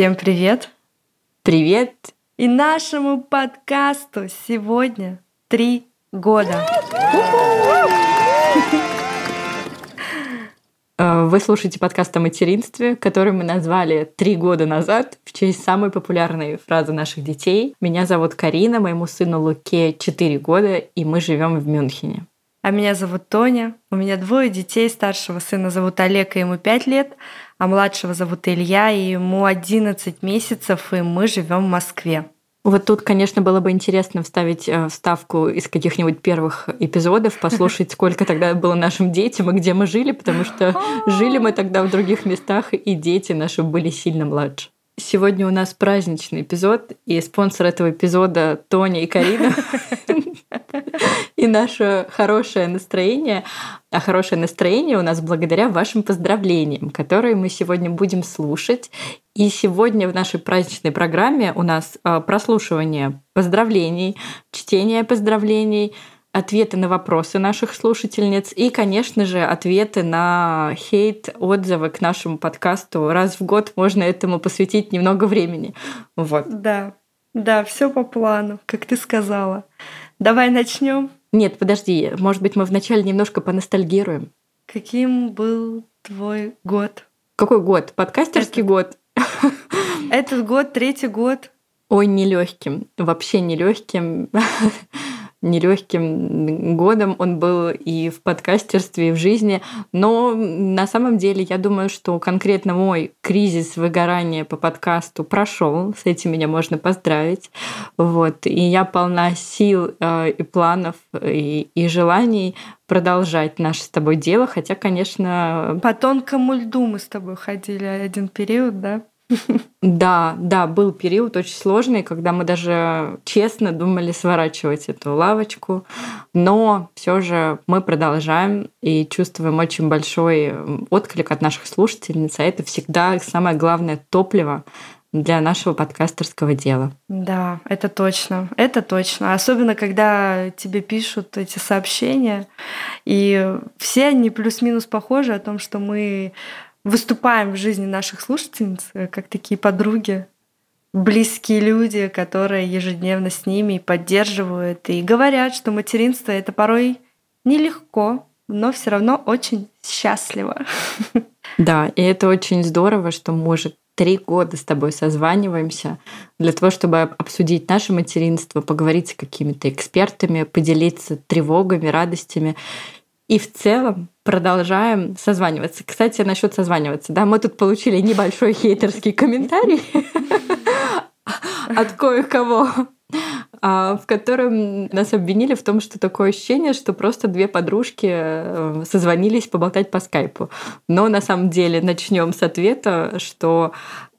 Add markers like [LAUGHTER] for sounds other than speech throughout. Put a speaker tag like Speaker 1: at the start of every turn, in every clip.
Speaker 1: Всем привет!
Speaker 2: Привет!
Speaker 1: И нашему подкасту сегодня три года.
Speaker 2: Э, вы слушаете подкаст о материнстве, который мы назвали «Три года назад» в честь самой популярной фразы наших детей. Меня зовут Карина, моему сыну Луке 4 года, и мы живем в Мюнхене.
Speaker 1: А меня зовут Тоня. У меня двое детей. Старшего сына зовут Олег, и ему 5 лет, а младшего зовут Илья, и ему 11 месяцев, и мы живем в Москве.
Speaker 2: Вот тут, конечно, было бы интересно вставить э, вставку из каких-нибудь первых эпизодов, послушать, сколько тогда было нашим детям и где мы жили, потому что [LAUGHS] жили мы тогда в других местах, и дети наши были сильно младше. Сегодня у нас праздничный эпизод, и спонсор этого эпизода Тоня и Карина. И наше хорошее настроение. А хорошее настроение у нас благодаря вашим поздравлениям, которые мы сегодня будем слушать. И сегодня в нашей праздничной программе у нас а, прослушивание поздравлений, чтение поздравлений, ответы на вопросы наших слушательниц и, конечно же, ответы на хейт, отзывы к нашему подкасту. Раз в год можно этому посвятить немного времени. Вот.
Speaker 1: Да, да, все по плану, как ты сказала. Давай начнем.
Speaker 2: Нет, подожди, может быть, мы вначале немножко поностальгируем.
Speaker 1: Каким был твой год?
Speaker 2: Какой год? Подкастерский Это... год.
Speaker 1: Этот год, третий год.
Speaker 2: Ой, нелегким, вообще нелегким нелегким годом он был и в подкастерстве, и в жизни. Но на самом деле я думаю, что конкретно мой кризис выгорания по подкасту прошел. С этим меня можно поздравить. Вот. И я полна сил э, и планов, и, и желаний продолжать наше с тобой дело, хотя, конечно...
Speaker 1: По тонкому льду мы с тобой ходили один период, да?
Speaker 2: Да, да, был период очень сложный, когда мы даже честно думали сворачивать эту лавочку, но все же мы продолжаем и чувствуем очень большой отклик от наших слушательниц, а это всегда самое главное топливо для нашего подкастерского дела.
Speaker 1: Да, это точно, это точно. Особенно, когда тебе пишут эти сообщения, и все они плюс-минус похожи о том, что мы выступаем в жизни наших слушательниц э, как такие подруги, близкие люди, которые ежедневно с ними поддерживают и говорят, что материнство это порой нелегко, но все равно очень счастливо.
Speaker 2: Да, и это очень здорово, что уже три года с тобой созваниваемся для того, чтобы обсудить наше материнство, поговорить с какими-то экспертами, поделиться тревогами, радостями. И в целом продолжаем созваниваться. Кстати, насчет созваниваться, да, мы тут получили небольшой хейтерский комментарий от кое-кого, а, в котором нас обвинили в том, что такое ощущение, что просто две подружки э, созвонились поболтать по скайпу. Но на самом деле начнем с ответа, что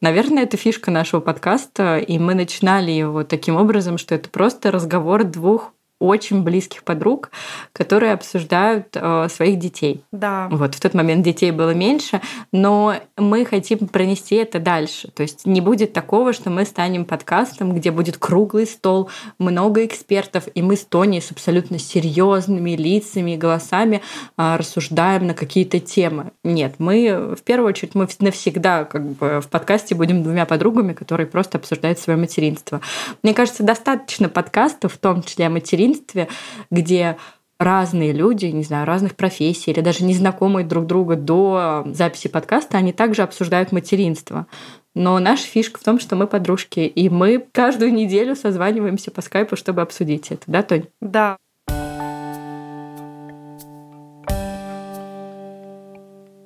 Speaker 2: Наверное, это фишка нашего подкаста, и мы начинали его таким образом, что это просто разговор двух очень близких подруг, которые обсуждают э, своих детей.
Speaker 1: Да.
Speaker 2: Вот в тот момент детей было меньше, но мы хотим пронести это дальше. То есть не будет такого, что мы станем подкастом, где будет круглый стол, много экспертов, и мы с Тони с абсолютно серьезными лицами и голосами э, рассуждаем на какие-то темы. Нет, мы в первую очередь мы навсегда как бы в подкасте будем двумя подругами, которые просто обсуждают свое материнство. Мне кажется, достаточно подкастов, в том числе о материнстве, материнстве, где разные люди, не знаю, разных профессий или даже незнакомые друг друга до записи подкаста, они также обсуждают материнство. Но наша фишка в том, что мы подружки, и мы каждую неделю созваниваемся по скайпу, чтобы обсудить это, да, Тонь?
Speaker 1: Да.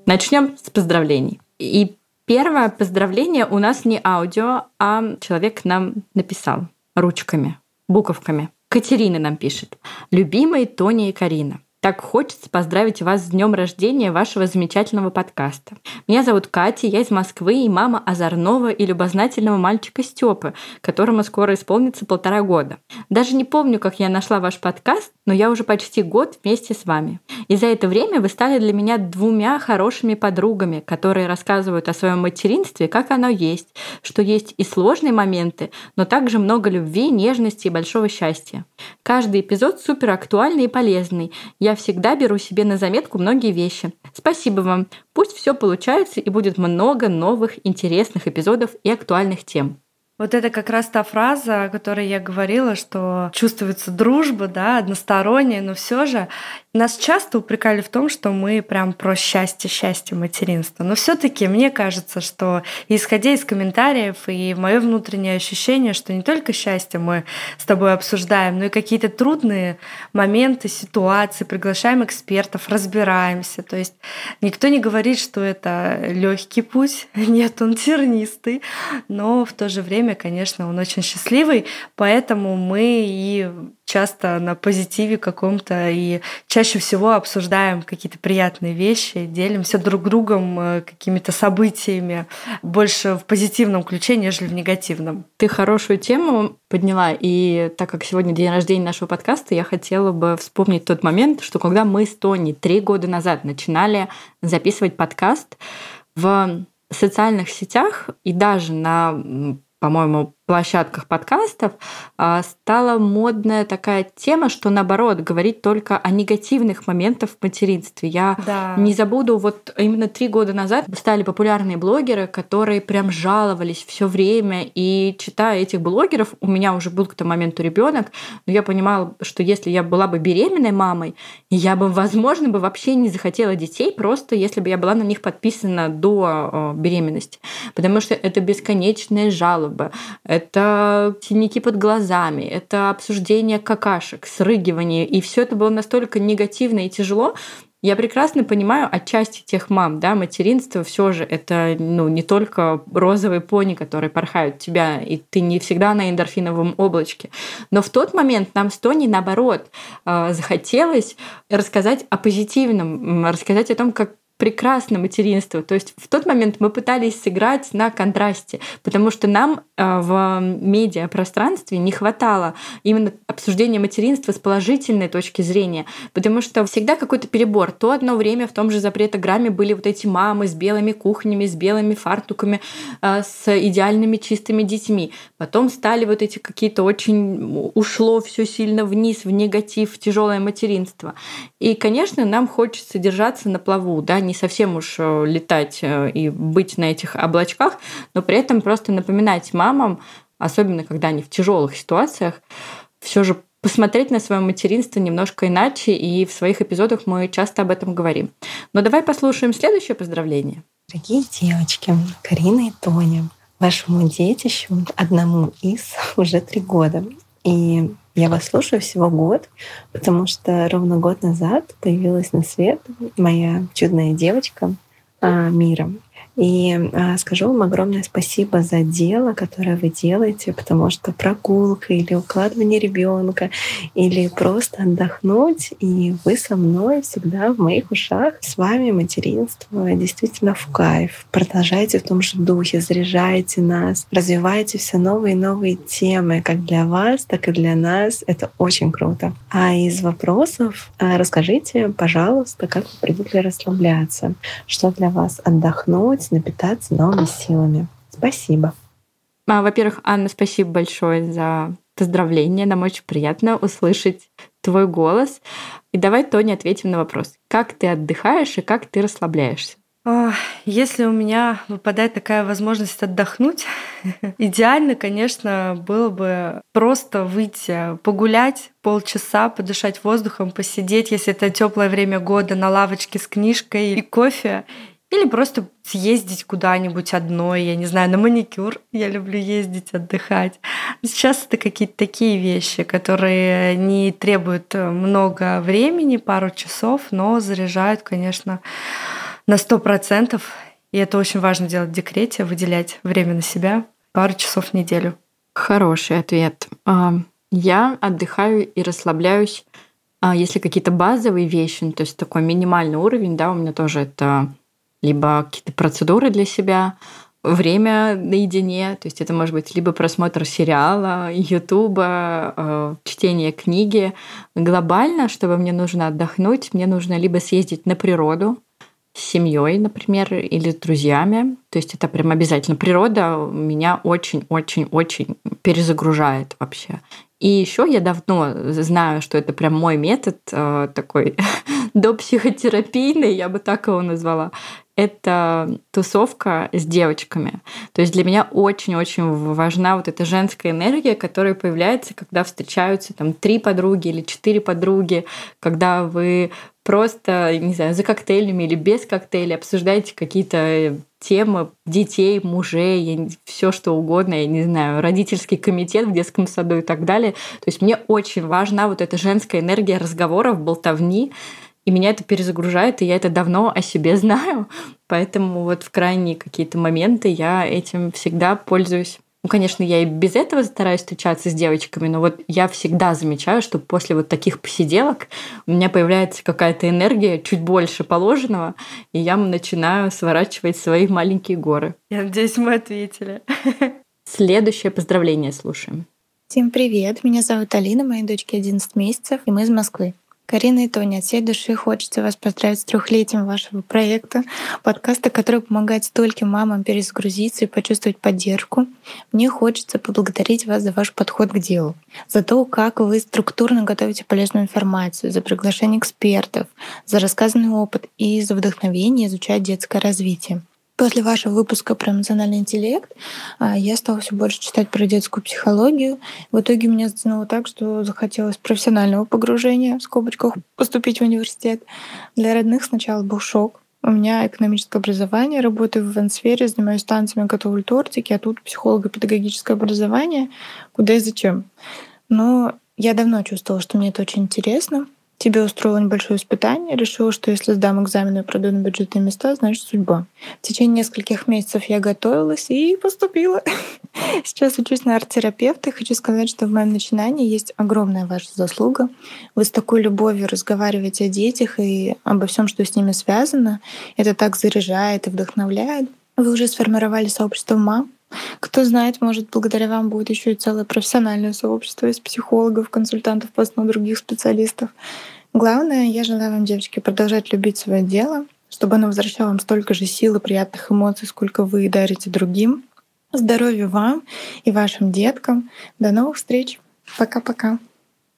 Speaker 2: Начнем с поздравлений. И первое поздравление у нас не аудио, а человек нам написал ручками, буковками. Катерина нам пишет. Любимые Тоня и Карина. Так хочется поздравить вас с днем рождения вашего замечательного подкаста. Меня зовут Катя, я из Москвы и мама озорного и любознательного мальчика Степы, которому скоро исполнится полтора года. Даже не помню, как я нашла ваш подкаст, но я уже почти год вместе с вами. И за это время вы стали для меня двумя хорошими подругами, которые рассказывают о своем материнстве, как оно есть, что есть и сложные моменты, но также много любви, нежности и большого счастья. Каждый эпизод супер актуальный и полезный. Я всегда беру себе на заметку многие вещи. Спасибо вам. Пусть все получается и будет много новых интересных эпизодов и актуальных тем.
Speaker 1: Вот это как раз та фраза, о которой я говорила, что чувствуется дружба, да, односторонняя, но все же нас часто упрекали в том, что мы прям про счастье, счастье материнства. Но все-таки мне кажется, что исходя из комментариев и мое внутреннее ощущение, что не только счастье мы с тобой обсуждаем, но и какие-то трудные моменты, ситуации, приглашаем экспертов, разбираемся. То есть никто не говорит, что это легкий путь, [LAUGHS] нет, он тернистый, но в то же время, конечно, он очень счастливый, поэтому мы и часто на позитиве каком-то и чаще всего обсуждаем какие-то приятные вещи, делимся друг другом э, какими-то событиями больше в позитивном ключе, нежели в негативном.
Speaker 2: Ты хорошую тему подняла, и так как сегодня день рождения нашего подкаста, я хотела бы вспомнить тот момент, что когда мы с Тони три года назад начинали записывать подкаст в социальных сетях и даже на по-моему, площадках подкастов а, стала модная такая тема, что наоборот говорить только о негативных моментах в материнстве. Я да. не забуду, вот именно три года назад стали популярные блогеры, которые прям жаловались все время. И читая этих блогеров, у меня уже был к тому моменту ребенок, но я понимала, что если я была бы беременной мамой, я бы, возможно, бы вообще не захотела детей, просто если бы я была на них подписана до беременности. Потому что это бесконечные жалобы это синяки под глазами, это обсуждение какашек, срыгивание. И все это было настолько негативно и тяжело, я прекрасно понимаю отчасти тех мам, да, материнство все же это ну, не только розовые пони, которые порхают тебя, и ты не всегда на эндорфиновом облачке. Но в тот момент нам с Тони, наоборот, э, захотелось рассказать о позитивном, рассказать о том, как прекрасно материнство. То есть в тот момент мы пытались сыграть на контрасте, потому что нам э, в медиапространстве не хватало именно обсуждения материнства с положительной точки зрения, потому что всегда какой-то перебор. То одно время в том же запретограмме были вот эти мамы с белыми кухнями, с белыми фартуками, э, с идеальными чистыми детьми. Потом стали вот эти какие-то очень... Ушло все сильно вниз, в негатив, в тяжелое материнство. И, конечно, нам хочется держаться на плаву, да, не совсем уж э, летать э, и быть на этих облачках, но при этом просто напоминать мамам, особенно когда они в тяжелых ситуациях, все же посмотреть на свое материнство немножко иначе, и в своих эпизодах мы часто об этом говорим. Но давай послушаем следующее поздравление.
Speaker 3: Дорогие девочки, Карина и Тоня, вашему детищу, одному из, [LAUGHS] уже три года. И я вас слушаю всего год, потому что ровно год назад появилась на свет моя чудная девочка а, Мира. И а, скажу вам огромное спасибо за дело, которое вы делаете, потому что прогулка или укладывание ребенка, или просто отдохнуть, и вы со мной всегда в моих ушах. С вами материнство действительно в кайф. Продолжайте в том же духе, заряжайте нас, развивайте все новые и новые темы, как для вас, так и для нас. Это очень круто. А из вопросов а, расскажите, пожалуйста, как вы привыкли расслабляться, что для вас отдохнуть, возможность напитаться новыми силами. Спасибо.
Speaker 2: А, во-первых, Анна, спасибо большое за поздравление. Нам очень приятно услышать твой голос. И давай, Тоня, ответим на вопрос. Как ты отдыхаешь и как ты расслабляешься?
Speaker 1: Если у меня выпадает такая возможность отдохнуть, [LAUGHS] идеально, конечно, было бы просто выйти, погулять полчаса, подышать воздухом, посидеть, если это теплое время года, на лавочке с книжкой и кофе, или просто съездить куда-нибудь одной, я не знаю, на маникюр. Я люблю ездить, отдыхать. Сейчас это какие-то такие вещи, которые не требуют много времени, пару часов, но заряжают, конечно, на сто процентов. И это очень важно делать в декрете, выделять время на себя пару часов в неделю.
Speaker 2: Хороший ответ. А, я отдыхаю и расслабляюсь, а, если какие-то базовые вещи, то есть такой минимальный уровень, да, у меня тоже это либо какие-то процедуры для себя, время наедине, то есть это может быть либо просмотр сериала, ютуба, э, чтение книги. Глобально, чтобы мне нужно отдохнуть, мне нужно либо съездить на природу с семьей, например, или с друзьями. То есть это прям обязательно. Природа меня очень-очень-очень перезагружает вообще. И еще я давно знаю, что это прям мой метод э, такой [LAUGHS] до психотерапийный, я бы так его назвала это тусовка с девочками. То есть для меня очень-очень важна вот эта женская энергия, которая появляется, когда встречаются там три подруги или четыре подруги, когда вы просто, не знаю, за коктейлями или без коктейлей обсуждаете какие-то темы детей, мужей, все что угодно, я не знаю, родительский комитет в детском саду и так далее. То есть мне очень важна вот эта женская энергия разговоров, болтовни, и меня это перезагружает, и я это давно о себе [LAUGHS] знаю. Поэтому вот в крайние какие-то моменты я этим всегда пользуюсь. Ну, конечно, я и без этого стараюсь встречаться с девочками, но вот я всегда замечаю, что после вот таких посиделок у меня появляется какая-то энергия чуть больше положенного, и я начинаю сворачивать свои маленькие горы.
Speaker 1: Я надеюсь, мы ответили. [LAUGHS]
Speaker 2: Следующее поздравление слушаем.
Speaker 4: Всем привет, меня зовут Алина, моей дочке 11 месяцев, и мы из Москвы. Карина и Тоня, от всей души хочется вас поздравить с трехлетием вашего проекта, подкаста, который помогает стольким мамам перезагрузиться и почувствовать поддержку. Мне хочется поблагодарить вас за ваш подход к делу, за то, как вы структурно готовите полезную информацию, за приглашение экспертов, за рассказанный опыт и за вдохновение изучать детское развитие. После вашего выпуска про эмоциональный интеллект а, я стала все больше читать про детскую психологию. В итоге меня затянуло так, что захотелось профессионального погружения, в скобочках, поступить в университет. Для родных сначала был шок. У меня экономическое образование, работаю в ивент-сфере, занимаюсь танцами, готовлю тортики, а тут психолого-педагогическое образование. Куда и зачем? Но я давно чувствовала, что мне это очень интересно. Тебе устроила небольшое испытание, решила, что если сдам экзамены и пройду на бюджетные места, значит судьба. В течение нескольких месяцев я готовилась и поступила. [LAUGHS] Сейчас учусь на арт-терапевта и хочу сказать, что в моем начинании есть огромная ваша заслуга. Вы с такой любовью разговариваете о детях и обо всем, что с ними связано. Это так заряжает и вдохновляет. Вы уже сформировали сообщество мам, кто знает, может, благодаря вам будет еще и целое профессиональное сообщество из психологов, консультантов по основу других специалистов. Главное, я желаю вам, девочки, продолжать любить свое дело, чтобы оно возвращало вам столько же сил и приятных эмоций, сколько вы дарите другим. Здоровья вам и вашим деткам. До новых встреч. Пока-пока.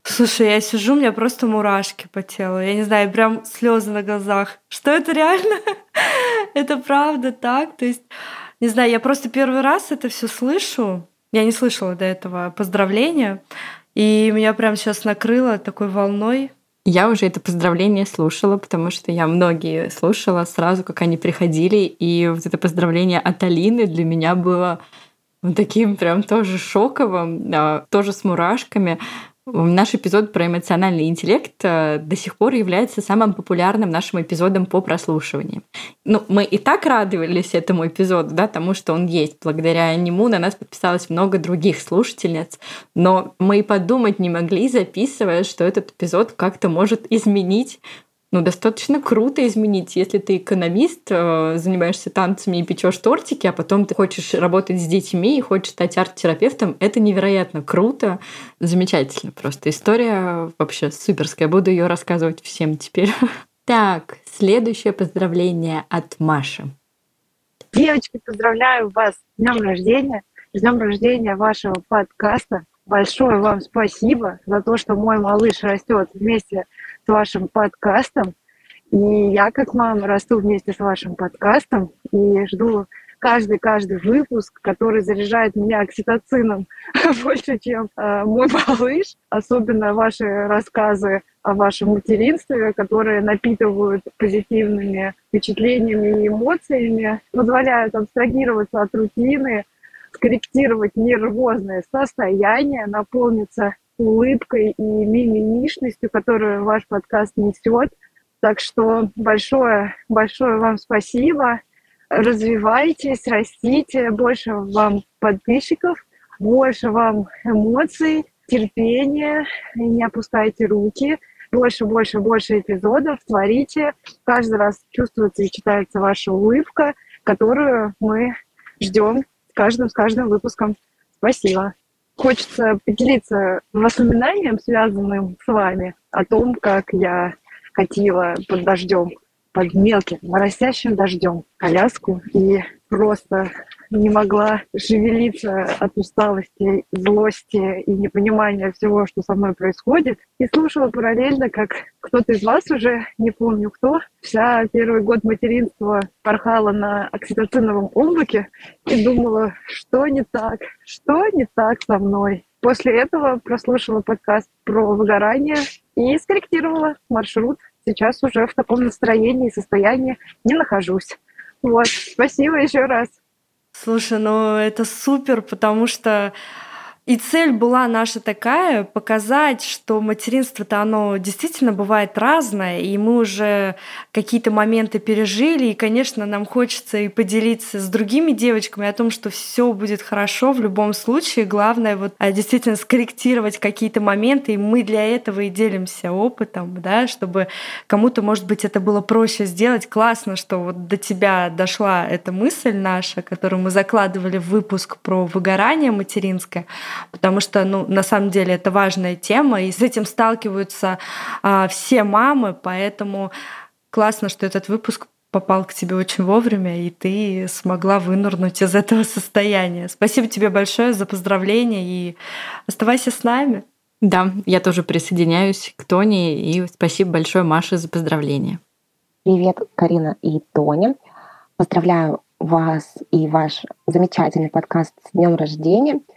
Speaker 1: Слушай, я сижу, у меня просто мурашки по телу. Я не знаю, прям слезы на глазах. Что это реально? [LAUGHS] это правда так? То есть не знаю, я просто первый раз это все слышу. Я не слышала до этого поздравления. И меня прям сейчас накрыло такой волной.
Speaker 2: Я уже это поздравление слушала, потому что я многие слушала сразу, как они приходили. И вот это поздравление от Алины для меня было таким прям тоже шоковым, тоже с мурашками. Наш эпизод про эмоциональный интеллект э, до сих пор является самым популярным нашим эпизодом по прослушиванию. Ну, мы и так радовались этому эпизоду, да, тому, что он есть. Благодаря нему на нас подписалось много других слушательниц, но мы и подумать не могли, записывая, что этот эпизод как-то может изменить ну, достаточно круто изменить. Если ты экономист, э, занимаешься танцами и печешь тортики, а потом ты хочешь работать с детьми и хочешь стать арт-терапевтом, это невероятно круто, замечательно просто. История вообще суперская. Буду ее рассказывать всем теперь. [LAUGHS] Так, следующее поздравление от Маши.
Speaker 5: Девочки, поздравляю вас с днем рождения, с днем рождения вашего подкаста. Большое вам спасибо за то, что мой малыш растет вместе с вашим подкастом. И я, как мама, расту вместе с вашим подкастом и жду каждый-каждый выпуск, который заряжает меня окситоцином [LAUGHS] больше, чем э, мой малыш. Особенно ваши рассказы о вашем материнстве, которые напитывают позитивными впечатлениями и эмоциями, позволяют абстрагироваться от рутины, скорректировать нервозное состояние, наполниться улыбкой и мимимишностью, которую ваш подкаст несет. Так что большое, большое вам спасибо. Развивайтесь, растите, больше вам подписчиков, больше вам эмоций, терпения, не опускайте руки, больше, больше, больше эпизодов творите. Каждый раз чувствуется и читается ваша улыбка, которую мы ждем с каждым, с каждым выпуском. Спасибо хочется поделиться воспоминанием, связанным с вами, о том, как я катила под дождем под мелким, моросящим дождем коляску и просто не могла шевелиться от усталости, злости и непонимания всего, что со мной происходит. И слушала параллельно, как кто-то из вас уже, не помню кто, вся первый год материнства порхала на окситоциновом облаке и думала, что не так, что не так со мной. После этого прослушала подкаст про выгорание и скорректировала маршрут. Сейчас уже в таком настроении и состоянии не нахожусь. Вот, спасибо еще раз.
Speaker 1: Слушай, ну это супер, потому что и цель была наша такая, показать, что материнство-то оно действительно бывает разное, и мы уже какие-то моменты пережили, и, конечно, нам хочется и поделиться с другими девочками о том, что все будет хорошо в любом случае. Главное вот а, действительно скорректировать какие-то моменты, и мы для этого и делимся опытом, да, чтобы кому-то, может быть, это было проще сделать. Классно, что вот до тебя дошла эта мысль наша, которую мы закладывали в выпуск про выгорание материнское, потому что, ну, на самом деле это важная тема, и с этим сталкиваются а, все мамы, поэтому классно, что этот выпуск попал к тебе очень вовремя, и ты смогла вынырнуть из этого состояния. Спасибо тебе большое за поздравления, и оставайся с нами.
Speaker 2: Да, я тоже присоединяюсь к Тоне, и спасибо большое Маше за поздравления.
Speaker 6: Привет, Карина и Тоня. Поздравляю вас и ваш замечательный подкаст с днем рождения –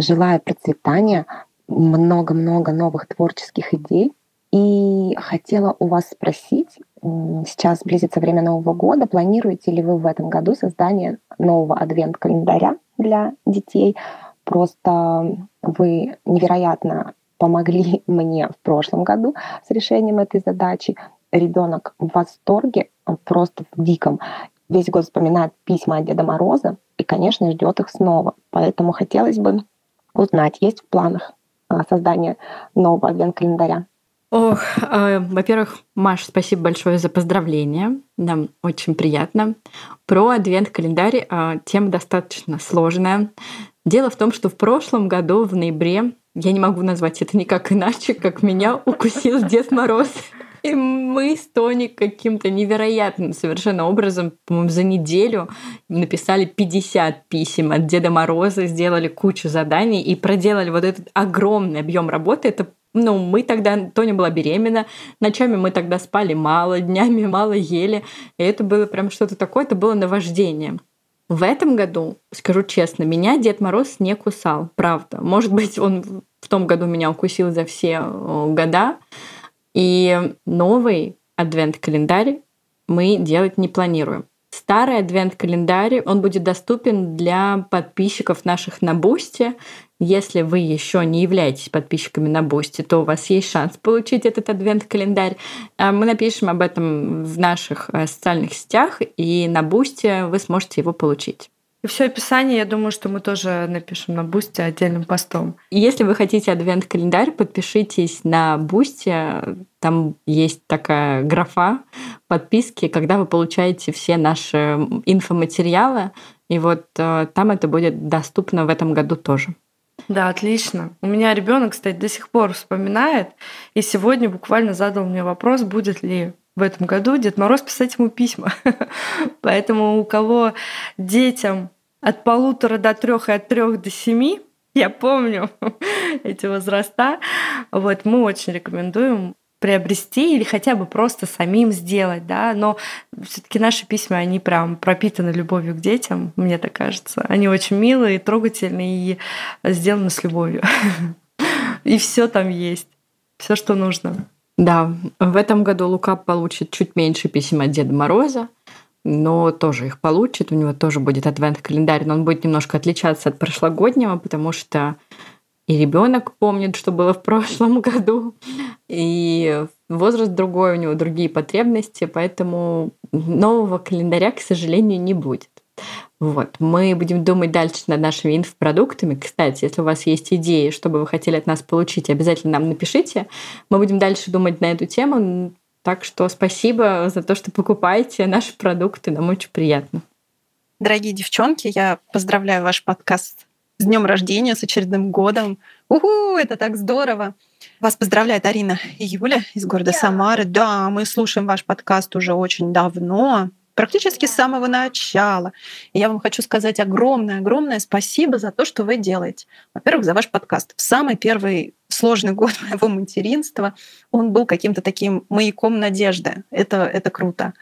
Speaker 6: Желаю процветания, много-много новых творческих идей. И хотела у вас спросить, сейчас близится время Нового года, планируете ли вы в этом году создание нового адвент-календаря для детей? Просто вы невероятно помогли [LAUGHS] мне в прошлом году с решением этой задачи. Ребенок в восторге, просто в диком. Весь год вспоминает письма от Деда Мороза и, конечно, ждет их снова. Поэтому хотелось бы узнать, есть в планах а, создание нового адвент-календаря?
Speaker 2: Ох, э, во-первых, Маш, спасибо большое за поздравления. Нам очень приятно. Про адвент-календарь э, тема достаточно сложная. Дело в том, что в прошлом году, в ноябре, я не могу назвать это никак иначе, как меня укусил Дед Мороз. И мы с Тони каким-то невероятным совершенно образом, по-моему, за неделю написали 50 писем от Деда Мороза, сделали кучу заданий и проделали вот этот огромный объем работы. Это ну, мы тогда, Тоня была беременна, ночами мы тогда спали мало, днями [LAUGHS] мало ели. И это было прям что-то такое, это было наваждение. В этом году, скажу честно, меня Дед Мороз не кусал, правда. Может быть, он в том году меня укусил за все э, года, и новый адвент-календарь мы делать не планируем. Старый адвент-календарь, он будет доступен для подписчиков наших на Бусте. Если вы еще не являетесь подписчиками на Бусте, то у вас есть шанс получить этот адвент-календарь. А мы напишем об этом в наших э, социальных сетях, и на Бусте вы сможете его получить.
Speaker 1: И все описание, я думаю, что мы тоже напишем на Бусте отдельным постом.
Speaker 2: Если вы хотите адвент-календарь, подпишитесь на Бусте. Там есть такая графа подписки, когда вы получаете все наши инфоматериалы. И вот э, там это будет доступно в этом году тоже.
Speaker 1: Да, отлично. У меня ребенок, кстати, до сих пор вспоминает, и сегодня буквально задал мне вопрос, будет ли в этом году Дед Мороз писать ему письма. [LAUGHS] Поэтому у кого детям от полутора до трех и от трех до семи, я помню [LAUGHS] эти возраста, вот мы очень рекомендуем приобрести или хотя бы просто самим сделать, да, но все-таки наши письма, они прям пропитаны любовью к детям, мне так кажется. Они очень милые, трогательные и сделаны с любовью. [LAUGHS] И все там есть, все, что нужно.
Speaker 2: Да, в этом году Лука получит чуть меньше писем от Деда Мороза, но тоже их получит. У него тоже будет адвент-календарь, но он будет немножко отличаться от прошлогоднего, потому что и ребенок помнит, что было в прошлом [LAUGHS] году, и возраст другой, у него другие потребности, поэтому нового календаря, к сожалению, не будет. Вот. Мы будем думать дальше над нашими инфопродуктами. Кстати, если у вас есть идеи, что бы вы хотели от нас получить, обязательно нам напишите. Мы будем дальше думать на эту тему. Так что спасибо за то, что покупаете наши продукты. Нам очень приятно.
Speaker 4: Дорогие девчонки, я поздравляю ваш подкаст
Speaker 7: С днем рождения, с очередным годом. Уху, это так здорово. Вас поздравляет Арина и Юля из города Самары. Да, мы слушаем ваш подкаст уже очень давно, практически с самого начала. И я вам хочу сказать огромное-огромное спасибо за то, что вы делаете. Во-первых, за ваш подкаст. В самый первый сложный год [LAUGHS] моего материнства он был каким-то таким маяком надежды. Это, это круто.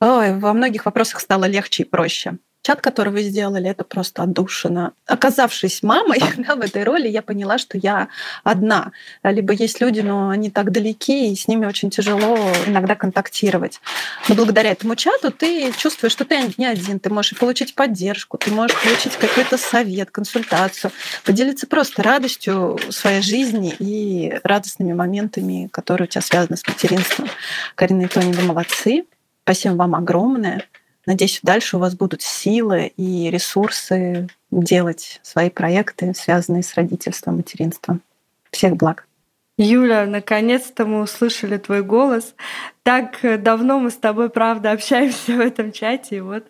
Speaker 7: Ой, во многих вопросах стало легче и проще. Чат, который вы сделали, это просто отдушина. Оказавшись мамой [LAUGHS] да, в этой роли, я поняла, что я одна. Либо есть люди, но они так далеки, и с ними очень тяжело иногда контактировать. Но благодаря этому чату ты чувствуешь, что ты не один. Ты можешь получить поддержку, ты можешь получить какой-то совет, консультацию, поделиться просто радостью своей жизни и радостными моментами, которые у тебя связаны с материнством. Карина и Тони, вы молодцы. Спасибо вам огромное. Надеюсь, дальше у вас будут силы и ресурсы делать свои проекты, связанные с родительством, материнством. Всех благ.
Speaker 1: Юля, наконец-то мы услышали твой голос. Так давно мы с тобой, правда, [LAUGHS] общаемся в этом чате. И вот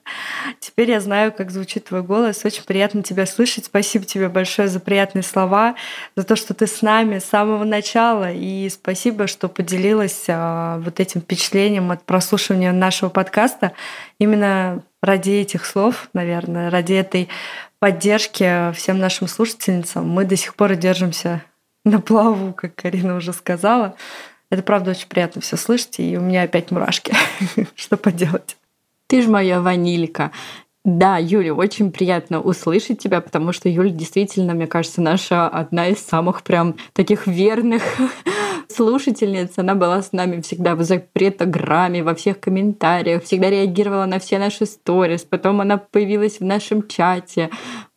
Speaker 1: теперь я знаю, как звучит твой голос. Очень приятно тебя слышать. Спасибо тебе большое за приятные слова, за то, что ты с нами с самого начала. И спасибо, что поделилась а, вот этим впечатлением от прослушивания нашего подкаста. Именно ради этих слов, наверное, ради этой поддержки всем нашим слушательницам мы до сих пор держимся [LAUGHS] на плаву, как Карина уже сказала. Это правда очень приятно все слышать, и у меня опять мурашки. [LAUGHS] Что поделать?
Speaker 2: Ты ж моя ванилька. Да, Юля, очень приятно услышать тебя, потому что Юля действительно, мне кажется, наша одна из самых прям таких верных [LAUGHS] слушательниц. Она была с нами всегда в запретограмме, во всех комментариях, всегда реагировала на все наши сторис. Потом она появилась в нашем чате.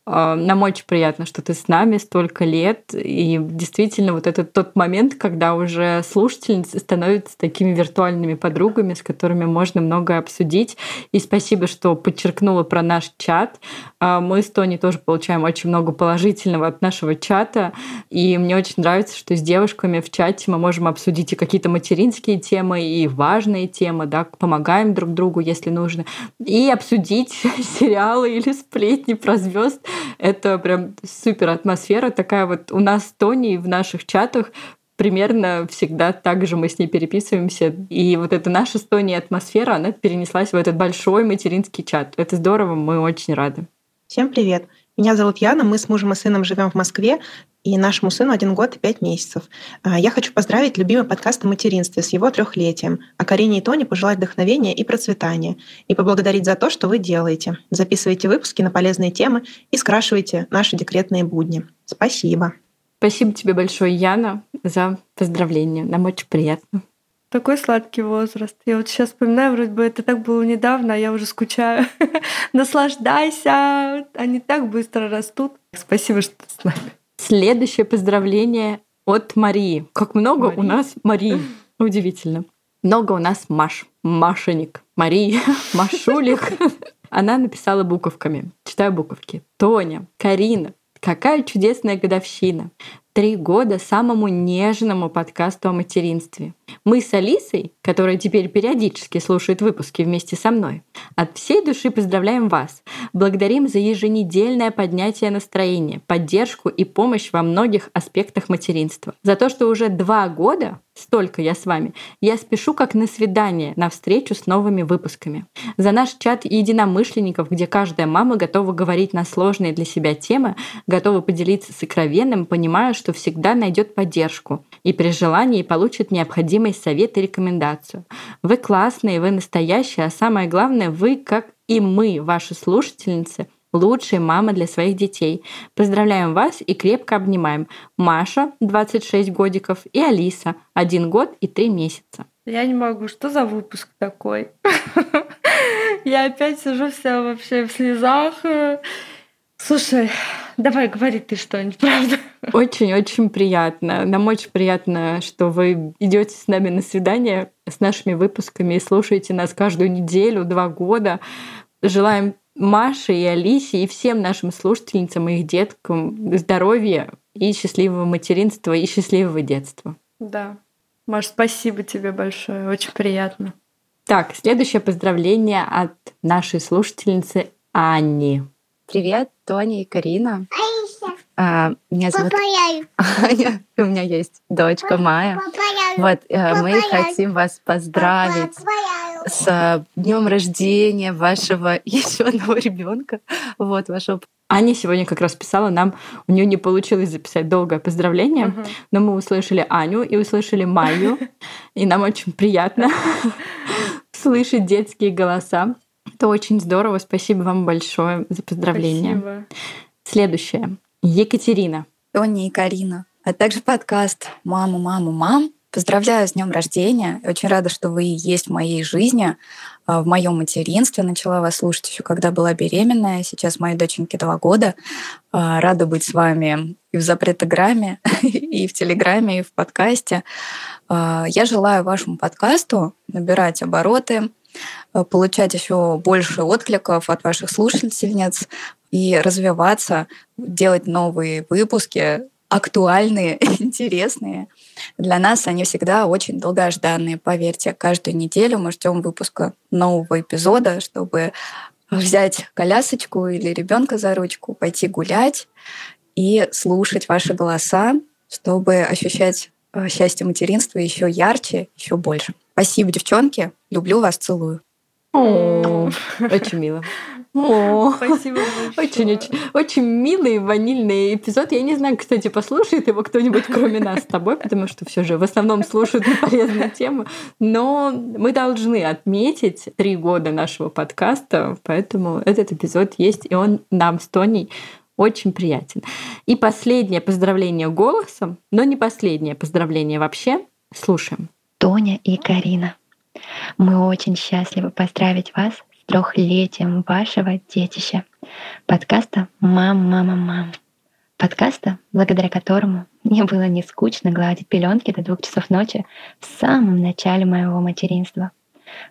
Speaker 2: А, нам очень приятно, что ты с нами столько лет. И действительно, вот это тот момент, когда уже слушательницы становятся такими виртуальными подругами, с которыми можно многое обсудить. И спасибо, что подчеркнула про наш чат. А, мы с Тони тоже получаем очень много положительного от нашего чата. И мне очень нравится, что с девушками в чате мы можем обсудить и какие-то материнские темы, и важные темы, да, помогаем друг другу, если нужно, и обсудить [LAUGHS] сериалы или сплетни про звезд [LAUGHS] это прям супер атмосфера такая вот у нас с Тони в наших чатах примерно всегда так же мы с ней переписываемся. И вот эта наша с Тони атмосфера, она перенеслась в этот большой материнский чат. Это здорово, мы очень рады.
Speaker 8: Всем привет! Меня зовут Яна, мы с мужем и сыном живем в Москве, и нашему сыну один год и пять месяцев. А, я хочу поздравить любимый подкаст о материнстве с его трехлетием, а Карине и Тоне пожелать вдохновения и процветания, и поблагодарить за то, что вы делаете. Записывайте выпуски на полезные темы и скрашивайте наши декретные будни. Спасибо.
Speaker 2: Спасибо тебе большое, Яна, за поздравление. Нам очень приятно.
Speaker 1: Такой сладкий возраст. Я вот сейчас вспоминаю, вроде бы это так было недавно, а я уже скучаю. [LAUGHS] Наслаждайся, они так быстро растут. Спасибо, что ты с нами.
Speaker 2: Следующее поздравление от Марии. Как много Марии. у нас Марии. [LAUGHS] Удивительно. Много у нас Маш. Машеник. Мария. [LAUGHS] Машулик. Она написала буковками. Читаю буковки. Тоня, Карина, какая чудесная годовщина три года самому нежному подкасту о материнстве. Мы с Алисой, которая теперь периодически слушает выпуски вместе со мной, от всей души поздравляем вас. Благодарим за еженедельное поднятие настроения, поддержку и помощь во многих аспектах материнства. За то, что уже два года столько я с вами, я спешу как на свидание, на встречу с новыми выпусками. За наш чат единомышленников, где каждая мама готова говорить на сложные для себя темы, готова поделиться сокровенным, понимая, что всегда найдет поддержку и при желании получит необходимый совет и рекомендацию. Вы классные, вы настоящие, а самое главное, вы, как и мы, ваши слушательницы, лучшая мама для своих детей. Поздравляем вас и крепко обнимаем. Маша, 26 годиков, и Алиса, 1 год и 3 месяца.
Speaker 1: Я не могу. Что за выпуск такой? [LAUGHS] Я опять сижу вся вообще в слезах. Слушай, давай говори ты что-нибудь, [LAUGHS] правда?
Speaker 2: Очень-очень приятно. Нам очень приятно, что вы идете с нами на свидание с нашими выпусками и слушаете нас каждую неделю, два года. Желаем Маше и Алисе и всем нашим слушательницам и их деткам здоровья и счастливого материнства и счастливого детства.
Speaker 1: Да. Маш, спасибо тебе большое. Очень приятно.
Speaker 2: Так, следующее поздравление от нашей слушательницы Анни.
Speaker 9: Привет, Тоня и Карина. А, меня зовут [LAUGHS] Аня. У меня есть дочка Майя. Вот э, мы хотим вас поздравить с днем рождения вашего [LAUGHS] еще одного ребенка. Вот вашего
Speaker 2: Аня сегодня как раз писала нам, у нее не получилось записать долгое поздравление, uh-huh. но мы услышали Аню и услышали Майю, [LAUGHS] и нам очень приятно слышать детские голоса. Это очень здорово. Спасибо вам большое за поздравление. Спасибо. Следующее. Екатерина.
Speaker 10: Тоня и Карина, а также подкаст «Мама, мама, мам». Поздравляю с днем рождения. Очень рада, что вы есть в моей жизни, а, в моем материнстве. Начала вас слушать еще когда была беременная. Сейчас моей доченьке два года. А, рада быть с вами и в запретограмме, [LAUGHS] и в Телеграме, и в подкасте. А, я желаю вашему подкасту набирать обороты, получать еще больше откликов от ваших слушательниц и развиваться, делать новые выпуски, актуальные, [LAUGHS] интересные. Для нас они всегда очень долгожданные, поверьте. Каждую неделю мы ждем выпуска нового эпизода, чтобы взять колясочку или ребенка за ручку, пойти гулять и слушать ваши голоса, чтобы ощущать э, счастье материнства еще ярче, еще больше. Спасибо, девчонки. Люблю вас, целую. [LAUGHS]
Speaker 2: Очень мило. О, Спасибо большое. Очень, очень, очень милый ванильный эпизод. Я не знаю, кстати, послушает его кто-нибудь, кроме нас с тобой, потому что все же в основном слушают полезные темы. Но мы должны отметить три года нашего подкаста, поэтому этот эпизод есть, и он нам с Тоней очень приятен. И последнее поздравление голосом, но не последнее поздравление вообще. Слушаем.
Speaker 11: Тоня и Карина, мы очень счастливы поздравить вас трехлетием вашего детища. Подкаста «Мам, мама, мам». Подкаста, благодаря которому мне было не скучно гладить пеленки до двух часов ночи в самом начале моего материнства.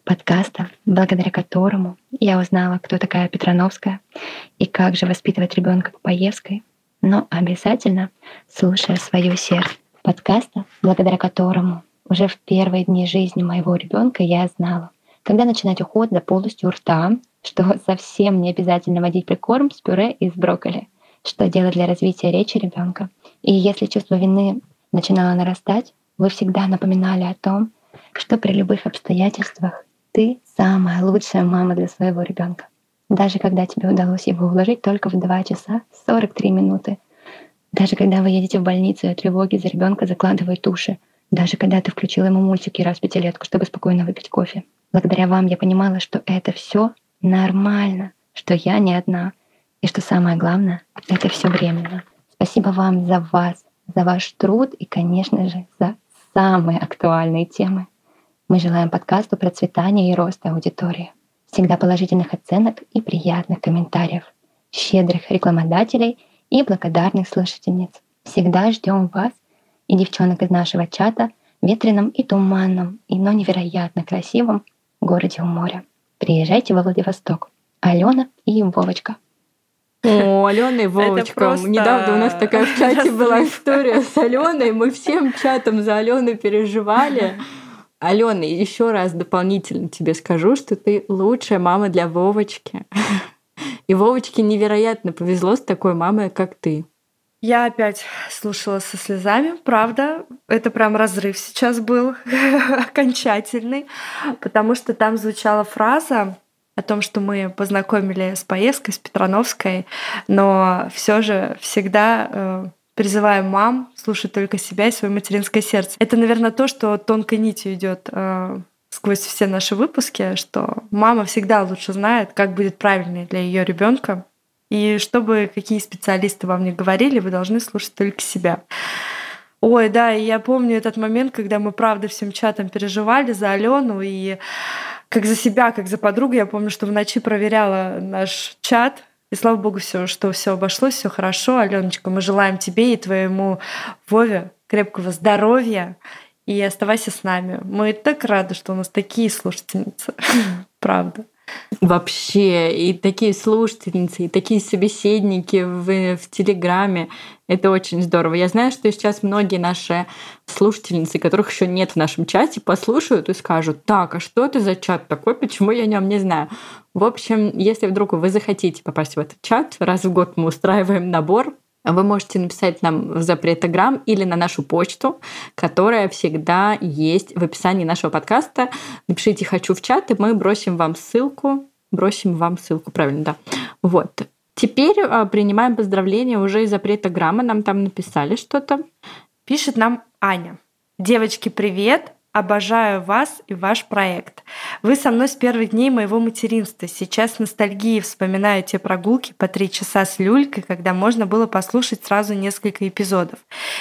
Speaker 11: Подкаста, благодаря которому я узнала, кто такая Петрановская и как же воспитывать ребенка по Паевской, но обязательно слушая свое сердце. Подкаста, благодаря которому уже в первые дни жизни моего ребенка я знала, когда начинать уход за полостью рта, что совсем не обязательно водить прикорм с пюре из брокколи, что делать для развития речи ребенка. И если чувство вины начинало нарастать, вы всегда напоминали о том, что при любых обстоятельствах ты самая лучшая мама для своего ребенка. Даже когда тебе удалось его уложить только в 2 часа 43 минуты. Даже когда вы едете в больницу и тревоги за ребенка закладывают уши. Даже когда ты включила ему мультики раз в пятилетку, чтобы спокойно выпить кофе. Благодаря вам я понимала, что это все нормально, что я не одна, и что самое главное, это все временно. Спасибо вам за вас, за ваш труд и, конечно же, за самые актуальные темы. Мы желаем подкасту процветания и роста аудитории, всегда положительных оценок и приятных комментариев, щедрых рекламодателей и благодарных слушательниц. Всегда ждем вас и девчонок из нашего чата ветреном и туманном, и но невероятно красивом городе у моря. Приезжайте во Владивосток. Алена и Вовочка.
Speaker 2: О, Алена и Вовочка. Недавно у нас такая в чате была история с Аленой. Мы всем чатом за Алену переживали. Алена, еще раз дополнительно тебе скажу, что ты лучшая мама для Вовочки. И Вовочке невероятно повезло с такой мамой, как ты.
Speaker 1: Я опять слушала со слезами, правда. Это прям разрыв сейчас был [LAUGHS] окончательный, потому что там звучала фраза о том, что мы познакомили с поездкой, с Петрановской, но все же всегда э, призываем мам слушать только себя и свое материнское сердце. Это, наверное, то, что тонкой нитью идет э, сквозь все наши выпуски, что мама всегда лучше знает, как будет правильнее для ее ребенка, и чтобы какие специалисты вам не говорили, вы должны слушать только себя. Ой, да, и я помню этот момент, когда мы, правда, всем чатом переживали за Алену и как за себя, как за подругу. Я помню, что в ночи проверяла наш чат, и слава богу, все, что все обошлось, все хорошо. Аленочка, мы желаем тебе и твоему Вове крепкого здоровья и оставайся с нами. Мы так рады, что у нас такие слушательницы. [LAUGHS] Правда.
Speaker 2: Вообще, и такие слушательницы, и такие собеседники в, в Телеграме. Это очень здорово. Я знаю, что сейчас многие наши слушательницы, которых еще нет в нашем чате, послушают и скажут, так, а что это за чат такой, почему я о нем не знаю? В общем, если вдруг вы захотите попасть в этот чат, раз в год мы устраиваем набор вы можете написать нам в запретограмм или на нашу почту, которая всегда есть в описании нашего подкаста. Напишите «хочу в чат», и мы бросим вам ссылку. Бросим вам ссылку, правильно, да. Вот. Теперь а, принимаем поздравления уже из запретограммы. Нам там написали что-то.
Speaker 1: Пишет нам Аня. Девочки, привет! Обожаю вас и ваш проект. Вы со мной с первых дней моего материнства. Сейчас ностальгии вспоминаю те прогулки по три часа с люлькой, когда можно было послушать сразу несколько эпизодов.